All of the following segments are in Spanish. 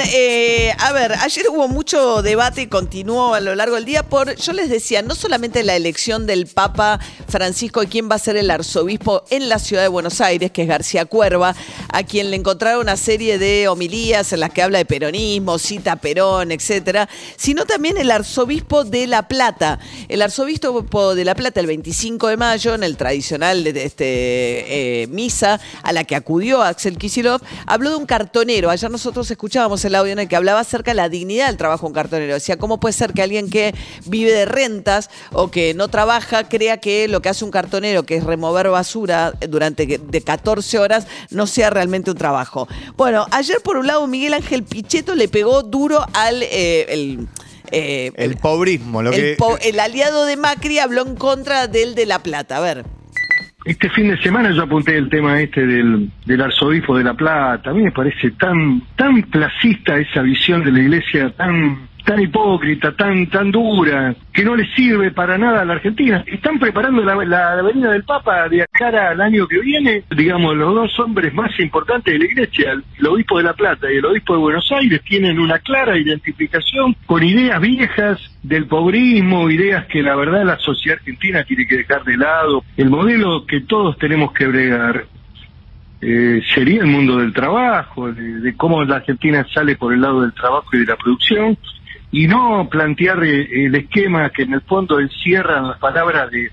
Eh, a ver, ayer hubo mucho debate y continuó a lo largo del día por, yo les decía, no solamente la elección del Papa Francisco y quién va a ser el arzobispo en la ciudad de Buenos Aires, que es García Cuerva, a quien le encontraron una serie de homilías en las que habla de peronismo, cita Perón, etcétera, sino también el arzobispo de La Plata. El arzobispo de La Plata, el 25 de mayo, en el tradicional de este, eh, misa a la que acudió Axel Kisilov, habló de un cartonero. Ayer nosotros escuchábamos el audio en el que hablaba acerca de la dignidad del trabajo en cartonero. Decía, ¿cómo puede ser que alguien que vive de rentas o que no trabaja crea que lo que hace un cartonero, que es remover basura durante de 14 horas, no sea realmente un trabajo? Bueno, ayer por un lado Miguel Ángel Pichetto le pegó duro al... Eh, el, eh, el pobrismo, lo el, que... el aliado de Macri habló en contra del de La Plata. A ver. Este fin de semana yo apunté el tema este del, del arzobispo de La Plata. A mí me parece tan, tan placista esa visión de la iglesia, tan tan hipócrita, tan tan dura, que no le sirve para nada a la Argentina. Están preparando la, la, venida del Papa de cara al año que viene. Digamos, los dos hombres más importantes de la Iglesia, el obispo de La Plata y el obispo de Buenos Aires, tienen una clara identificación con ideas viejas del pobrismo, ideas que la verdad la sociedad argentina tiene que dejar de lado. El modelo que todos tenemos que bregar eh, sería el mundo del trabajo, de, cómo la Argentina sale por el lado del trabajo y de la producción, y no plantear eh, el esquema que en el fondo encierra las palabras de,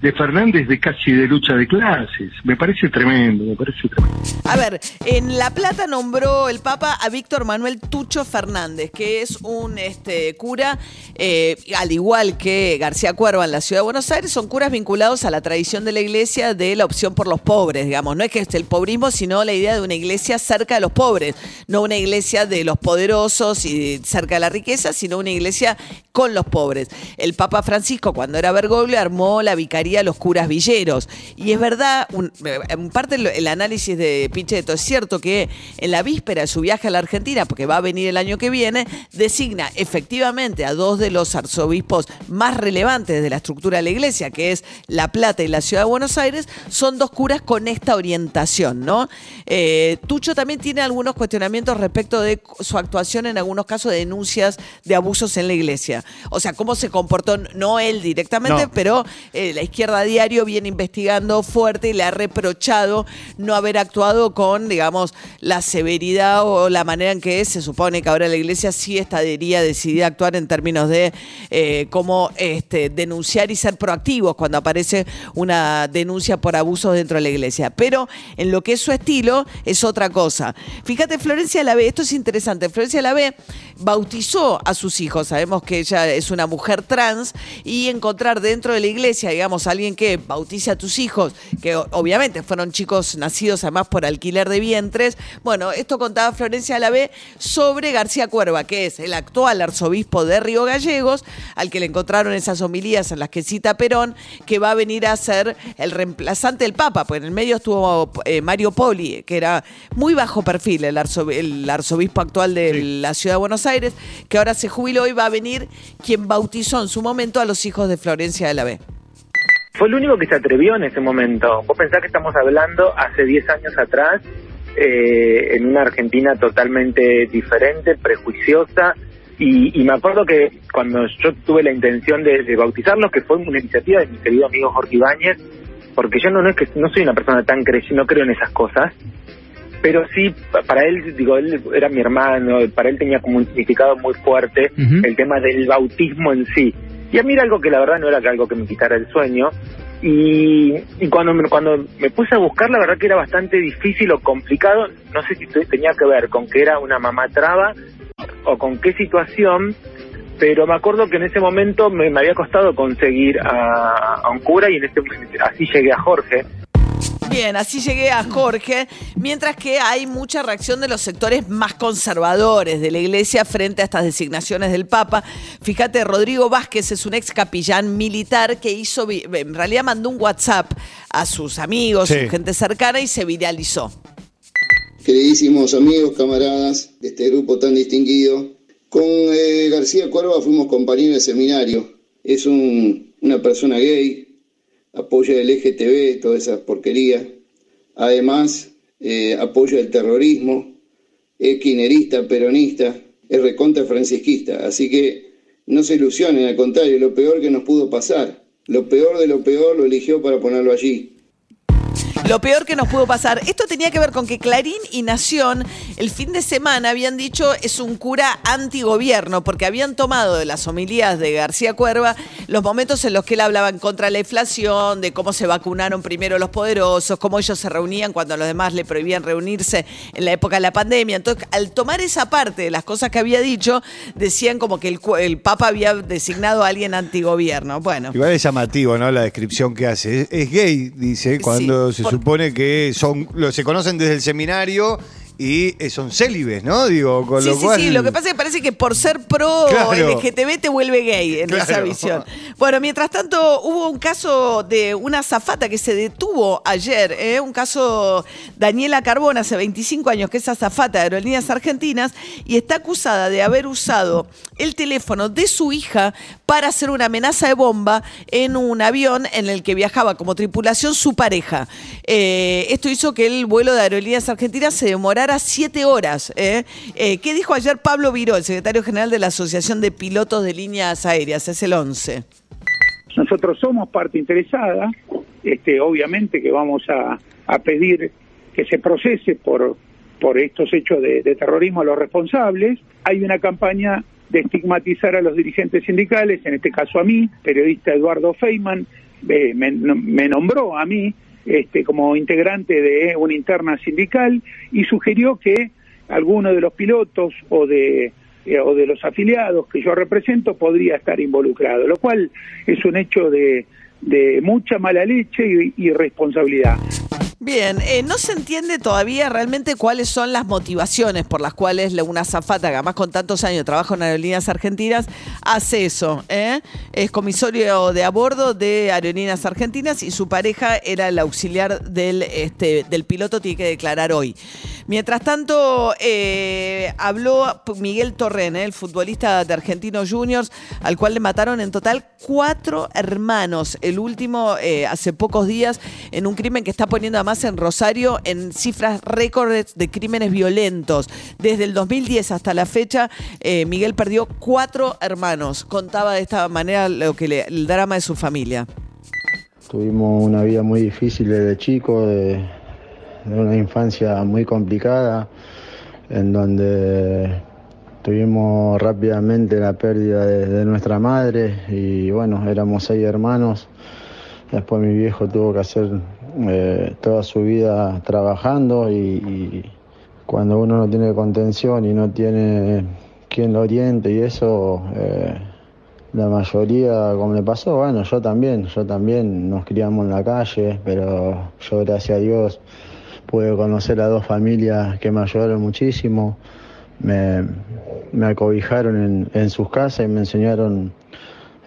de Fernández de casi de lucha de clases. Me parece tremendo, me parece tremendo. A ver, en La Plata nombró el Papa a Víctor Manuel Tucho Fernández, que es un este, cura, eh, al igual que García Cuerva en la ciudad de Buenos Aires, son curas vinculados a la tradición de la iglesia de la opción por los pobres, digamos. No es que esté el pobrismo, sino la idea de una iglesia cerca de los pobres, no una iglesia de los poderosos y cerca de la riqueza, sino una iglesia con los pobres. El Papa Francisco, cuando era Bergoglio, armó la vicaría los curas villeros. Y es verdad, un, en parte el análisis de Pichetto es cierto que en la víspera de su viaje a la Argentina, porque va a venir el año que viene, designa efectivamente a dos de los arzobispos más relevantes de la estructura de la iglesia, que es La Plata y la Ciudad de Buenos Aires, son dos curas con esta orientación, ¿no? Eh, Tucho también tiene algunos cuestionamientos respecto de su actuación en algunos casos de denuncias de abusos en la iglesia. O sea, cómo se comportó, no él directamente, no. pero eh, la izquierda Izquierda Diario viene investigando fuerte y le ha reprochado no haber actuado con, digamos, la severidad o la manera en que se supone que ahora la Iglesia sí estaría decidida a actuar en términos de eh, cómo este, denunciar y ser proactivos cuando aparece una denuncia por abusos dentro de la Iglesia. Pero en lo que es su estilo es otra cosa. Fíjate, Florencia Lave, esto es interesante. Florencia Lave bautizó a sus hijos. Sabemos que ella es una mujer trans y encontrar dentro de la Iglesia, digamos, alguien que bautice a tus hijos, que obviamente fueron chicos nacidos además por alquiler de vientres. Bueno, esto contaba Florencia Alavé sobre García Cuerva, que es el actual arzobispo de Río Gallegos, al que le encontraron esas homilías en las que cita Perón, que va a venir a ser el reemplazante del Papa, pues en el medio estuvo eh, Mario Poli, que era muy bajo perfil, el, arzo, el arzobispo actual de sí. la ciudad de Buenos Aires, que ahora se jubiló y va a venir quien bautizó en su momento a los hijos de Florencia de la B fue el único que se atrevió en ese momento. Vos pensás que estamos hablando hace 10 años atrás, eh, en una Argentina totalmente diferente, prejuiciosa, y, y, me acuerdo que cuando yo tuve la intención de, de bautizarlos, que fue una iniciativa de mi querido amigo Jorge Ibáñez, porque yo no, no es que no soy una persona tan creyente, no creo en esas cosas, pero sí, para él, digo, él era mi hermano, para él tenía como un significado muy fuerte uh -huh. el tema del bautismo en sí. Y a mí era algo que la verdad no era algo que me quitara el sueño. Y, y cuando, me, cuando me puse a buscar, la verdad que era bastante difícil o complicado. No sé si tenía que ver con que era una mamá traba o con qué situación, pero me acuerdo que en ese momento me, había costado conseguir a, un cura y en este, así llegué a Jorge. Bien, así llegué a Jorge, mientras que hay mucha reacción de los sectores más conservadores de la iglesia frente a estas designaciones del Papa. Fíjate, Rodrigo Vázquez es un ex capellán militar que hizo, en realidad mandó un WhatsApp a sus amigos, Sí. su gente cercana y se viralizó. Queridísimos amigos, camaradas de este grupo tan distinguido, con eh, García Cuerva fuimos compañeros de seminario. Es un- una persona gay, apoya el LGTB, toda esa porquería. Además, eh, apoya el terrorismo, es quinerista, peronista, es recontra francisquista. Así que no se ilusionen, al contrario, lo peor que nos pudo pasar. Lo peor de lo peor lo eligió para ponerlo allí. Lo peor que nos pudo pasar. Esto tenía que ver con que Clarín y Nación el fin de semana habían dicho es un cura antigobierno, porque habían tomado de las homilías de García Cuerva los momentos en los que él hablaba en contra de la inflación, de cómo se vacunaron primero los poderosos, cómo ellos se reunían cuando a los demás le prohibían reunirse en la época de la pandemia. Entonces, al tomar esa parte de las cosas que había dicho, decían como que el, Papa había designado a alguien antigobierno. Bueno. Igual es llamativo, ¿no? La descripción que hace. Es, es gay, dice, cuando Sí, se por- supone que son, lo, se conocen desde el seminario y eh, son célibes, ¿no? Digo, con Sí, lo sí, cual. sí. Lo que pasa es que parece que por ser pro Claro. LGTB te vuelve gay en esa visión. Bueno, mientras tanto, hubo un caso de una azafata que se detuvo ayer. ¿eh? Un caso Daniela Carbona, hace 25 años, que es azafata de Aerolíneas Argentinas, y está acusada de haber usado el teléfono de su hija para hacer una amenaza de bomba en un avión en el que viajaba como tripulación su pareja. Eh, esto hizo que el vuelo de Aerolíneas Argentinas se demorara siete horas. ¿eh? Eh, ¿Qué dijo ayer Pablo Viró, el secretario general de la Asociación de Pilotos de Líneas Aéreas? Es el 11. Nosotros somos parte interesada, este, obviamente que vamos a, pedir que se procese por, estos hechos de, terrorismo a los responsables. Hay una campaña de estigmatizar a los dirigentes sindicales, en este caso a mí, periodista Eduardo Feynman, eh, me nombró a mí este, como integrante de una interna sindical y sugirió que alguno de los pilotos o de eh, o de los afiliados que yo represento podría estar involucrado, lo cual es un hecho de, de mucha mala leche y, y responsabilidad. Bien, eh, no se entiende todavía realmente cuáles son las motivaciones por las cuales una azafata, que además con tantos años trabaja en Aerolíneas Argentinas, hace eso. ¿eh? Es comisario de a bordo de Aerolíneas Argentinas y su pareja era el auxiliar del, este, del piloto, tiene que declarar hoy. Mientras tanto, eh, habló Miguel Torren, ¿eh? el futbolista de Argentinos Juniors, al cual le mataron en total cuatro hermanos. El último eh, hace pocos días en un crimen que está poniendo además en Rosario en cifras récords de crímenes violentos. Desde el 2010 hasta la fecha, Miguel perdió cuatro hermanos. Contaba de esta manera lo que le- el drama de su familia. Tuvimos una vida muy difícil desde chico, de una infancia muy complicada, en donde tuvimos rápidamente la pérdida de, nuestra madre y bueno, éramos seis hermanos. Después mi viejo tuvo que hacer eh, toda su vida trabajando y, y cuando uno no tiene contención y no tiene quien lo oriente y eso, eh, la mayoría, como le pasó, bueno, yo también, yo también nos criamos en la calle, pero yo gracias a Dios pude conocer a dos familias que me ayudaron muchísimo, me, me acobijaron en, en sus casas y me enseñaron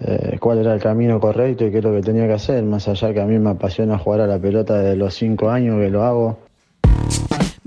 eh, cuál era el camino correcto y qué es lo que tenía que hacer, más allá que a mí me apasiona jugar a la pelota desde los cinco años que lo hago.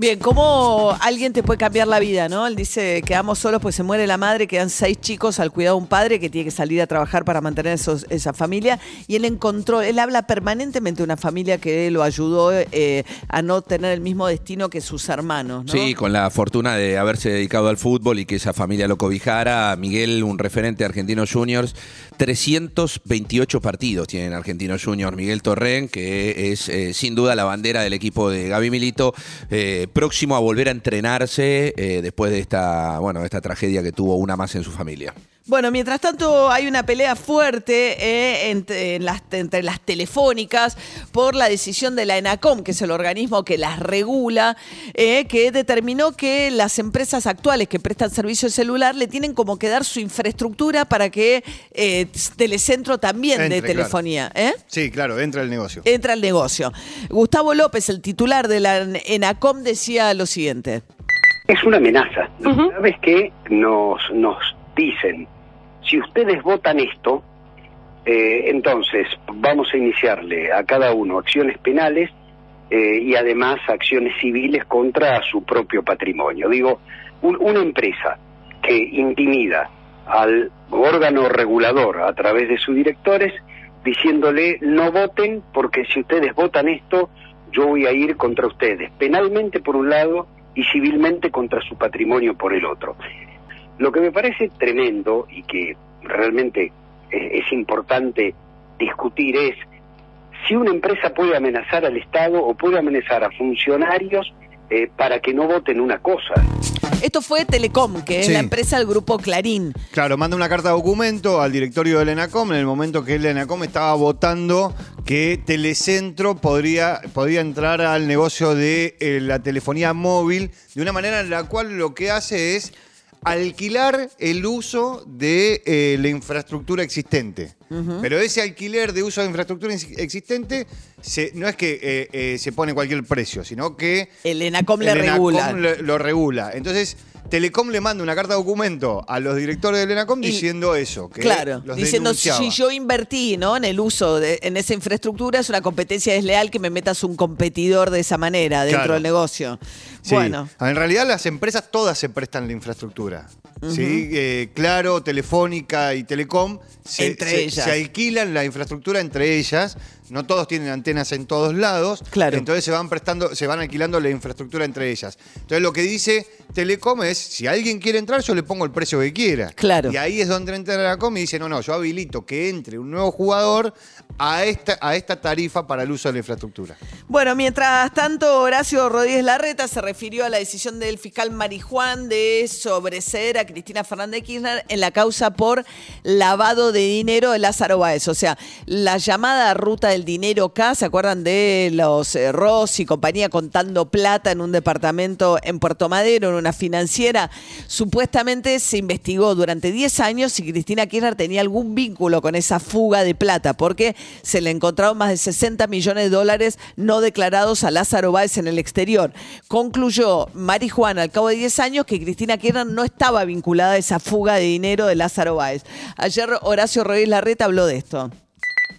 Bien, ¿cómo alguien te puede cambiar la vida, no? Él dice, quedamos solos pues se muere la madre, quedan seis chicos al cuidado de un padre que tiene que salir a trabajar para mantener esa familia y él encontró, él habla permanentemente de una familia que lo ayudó eh, a no tener el mismo destino que sus hermanos, ¿no? Sí, con la fortuna de haberse dedicado al fútbol y que esa familia lo cobijara. Miguel, un referente de Argentinos Juniors, 328 partidos tienen Argentinos Juniors. Miguel Torren, que es eh, sin duda la bandera del equipo de Gaby Milito, eh, próximo a volver a entrenarse eh, después de esta, bueno, esta tragedia que tuvo una más en su familia. Bueno, mientras tanto hay una pelea fuerte eh, entre, en las, entre las telefónicas por la decisión de la ENACOM, que es el organismo que las regula, eh, que determinó que las empresas actuales que prestan servicio celular le tienen como que dar su infraestructura para que eh, Telecentro también Entre, de telefonía. ¿eh? Sí, claro, entra el negocio. Entra al negocio. Gustavo López, el titular de la ENACOM, decía lo siguiente. Es una amenaza. ¿Sabes qué? Nos, nos dicen, si ustedes votan esto, eh, entonces vamos a iniciarle a cada uno acciones penales eh, y además acciones civiles contra su propio patrimonio. Digo, un- una empresa que intimida al órgano regulador a través de sus directores diciéndole no voten porque si ustedes votan esto yo voy a ir contra ustedes, penalmente por un lado y civilmente contra su patrimonio por el otro. Lo que me parece tremendo y que realmente es importante discutir es si una empresa puede amenazar al Estado o puede amenazar a funcionarios eh, para que no voten una cosa. Esto fue Telecom, que es Sí. la empresa del grupo Clarín. Claro, manda una carta de documento al directorio del ENACOM en el momento que el ENACOM estaba votando que Telecentro podría, podía entrar al negocio de eh, la telefonía móvil de una manera en la cual lo que hace es alquilar el uso de eh, la infraestructura existente. Pero ese alquiler de uso de infraestructura ex- existente se- no es que eh, eh, se pone cualquier precio, sino que El ENACOM le el ENACOM regula. le- lo regula. Entonces, Telecom le manda una carta de documento a los directores del ENACOM Y- diciendo eso. Que Claro, los diciendo denunciaba. si yo invertí ¿no? en el uso de en esa infraestructura es una competencia desleal que me metas un competidor de esa manera dentro Claro. del negocio. Sí. Bueno, En realidad las empresas todas se prestan la infraestructura. ¿sí? Eh, claro, Telefónica y Telecom se, Entre se- ellas. se alquilan la infraestructura entre ellas. No todos tienen antenas en todos lados. Claro. Entonces se van prestando, se van alquilando la infraestructura entre ellas. Entonces lo que dice Telecom es, si alguien quiere entrar, yo le pongo el precio que quiera. Claro. Y ahí es donde entra Telecom y dice, no, no, yo habilito que entre un nuevo jugador a esta, a esta tarifa para el uso de la infraestructura. Bueno, mientras tanto, Horacio Rodríguez Larreta se refirió a la decisión del fiscal Marijuán de sobreseer a Cristina Fernández Kirchner en la causa por lavado de dinero de Lázaro Báez. O sea, la llamada ruta del dinero K, ¿se acuerdan de los eh, Ross y compañía contando plata en un departamento en Puerto Madero, en una financiera? Supuestamente se investigó durante 10 años si Cristina Kirchner tenía algún vínculo con esa fuga de plata, porque se le encontraron más de 60 millones de dólares no declarados a Lázaro Báez en el exterior. Concluyó Marijuana al cabo de 10 años que Cristina Kirchner no estaba vinculada a esa fuga de dinero de Lázaro Báez. Ayer Horacio Rodríguez Larreta habló de esto.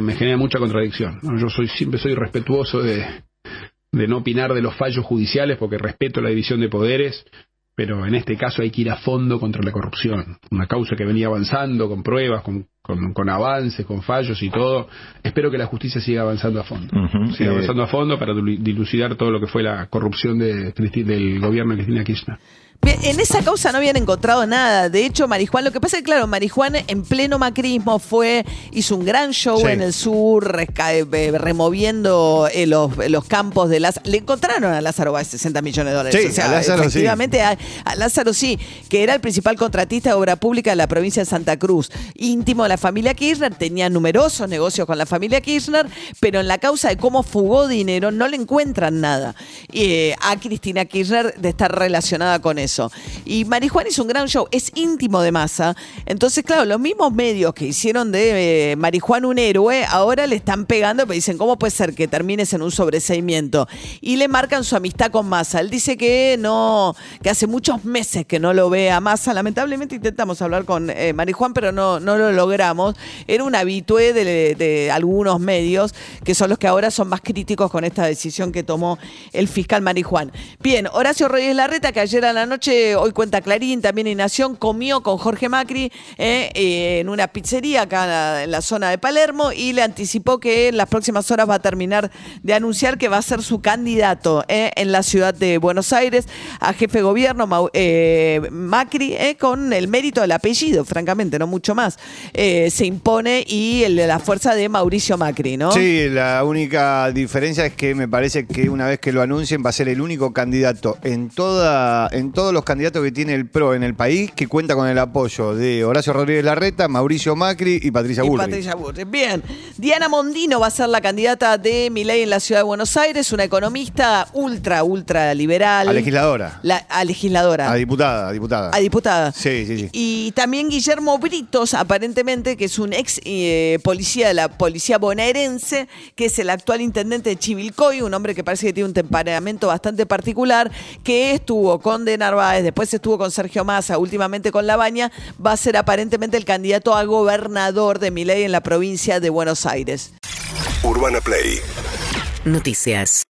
me genera mucha contradicción. Yo siempre soy respetuoso de, de no opinar de los fallos judiciales porque respeto la división de poderes, pero en este caso hay que ir a fondo contra la corrupción. Una causa que venía avanzando con pruebas, con, con, con avances, con fallos y todo. Espero que la justicia siga avanzando a fondo. Siga Eh, avanzando a fondo para dilu- dilucidar todo lo que fue la corrupción de del gobierno de Cristina Kirchner. En esa causa no habían encontrado nada. De hecho, Marijuán, lo que pasa es que, claro, Marijuán en pleno macrismo fue, hizo un gran show Sí. en el sur, resca- eh, removiendo eh, los, los campos de Lázaro. Le encontraron a Lázaro Báez 60 millones de dólares. Sí, o sea, a Lázaro sí. efectivamente, a, a Lázaro sí, que era el principal contratista de obra pública de la provincia de Santa Cruz. Íntimo de la familia Kirchner, tenía numerosos negocios con la familia Kirchner, pero en la causa de cómo fugó dinero no le encuentran nada eh, a Cristina Kirchner de estar relacionada con eso. Y Marijuán hizo un gran show, es íntimo de masa. Entonces, claro, los mismos medios que hicieron de eh, Marijuán un héroe, ahora le están pegando, pero dicen, ¿cómo puede ser que termines en un sobreseimiento? Y le marcan su amistad con Massa. Él dice que no, que hace muchos meses que no lo ve a Massa. Lamentablemente intentamos hablar con eh, Marijuán, pero no, no lo logramos. Era un habitué de, algunos medios, que son los que ahora son más críticos con esta decisión que tomó el fiscal Marijuán. Bien, Horacio Rodríguez Larreta, que ayer a la noche, hoy cuenta Clarín, también en Nación, comió con Jorge Macri eh, eh, en una pizzería acá en la, zona de Palermo y le anticipó que en las próximas horas va a terminar de anunciar que va a ser su candidato eh, en la ciudad de Buenos Aires a jefe de gobierno Macri con el mérito del apellido, francamente, no mucho más. Se impone y la fuerza de Mauricio Macri, ¿no? Sí, la única diferencia es que me parece que una vez que lo anuncien va a ser el único candidato en toda todos los candidatos que tiene el PRO en el país que cuenta con el apoyo de Horacio Rodríguez Larreta, Mauricio Macri y Patricia Y Bullrich. Patricia Bullrich. Bien. Diana Mondino va a ser la candidata de Milei en la ciudad de Buenos Aires, una economista ultra, ultra liberal. A legisladora. La- a legisladora. A diputada, a diputada. A diputada. Sí, sí, sí. Y también Guillermo Britos, aparentemente, que es un ex eh, policía de la policía bonaerense, que es el actual intendente de Chivilcoy, un hombre que parece que tiene un temperamento bastante particular, que estuvo con De Narváez, después estuvo con Sergio Massa, últimamente con Labaña, va a ser aparentemente el candidato a gobernador de Milei en la provincia de Buenos Aires. Urbana Play Noticias.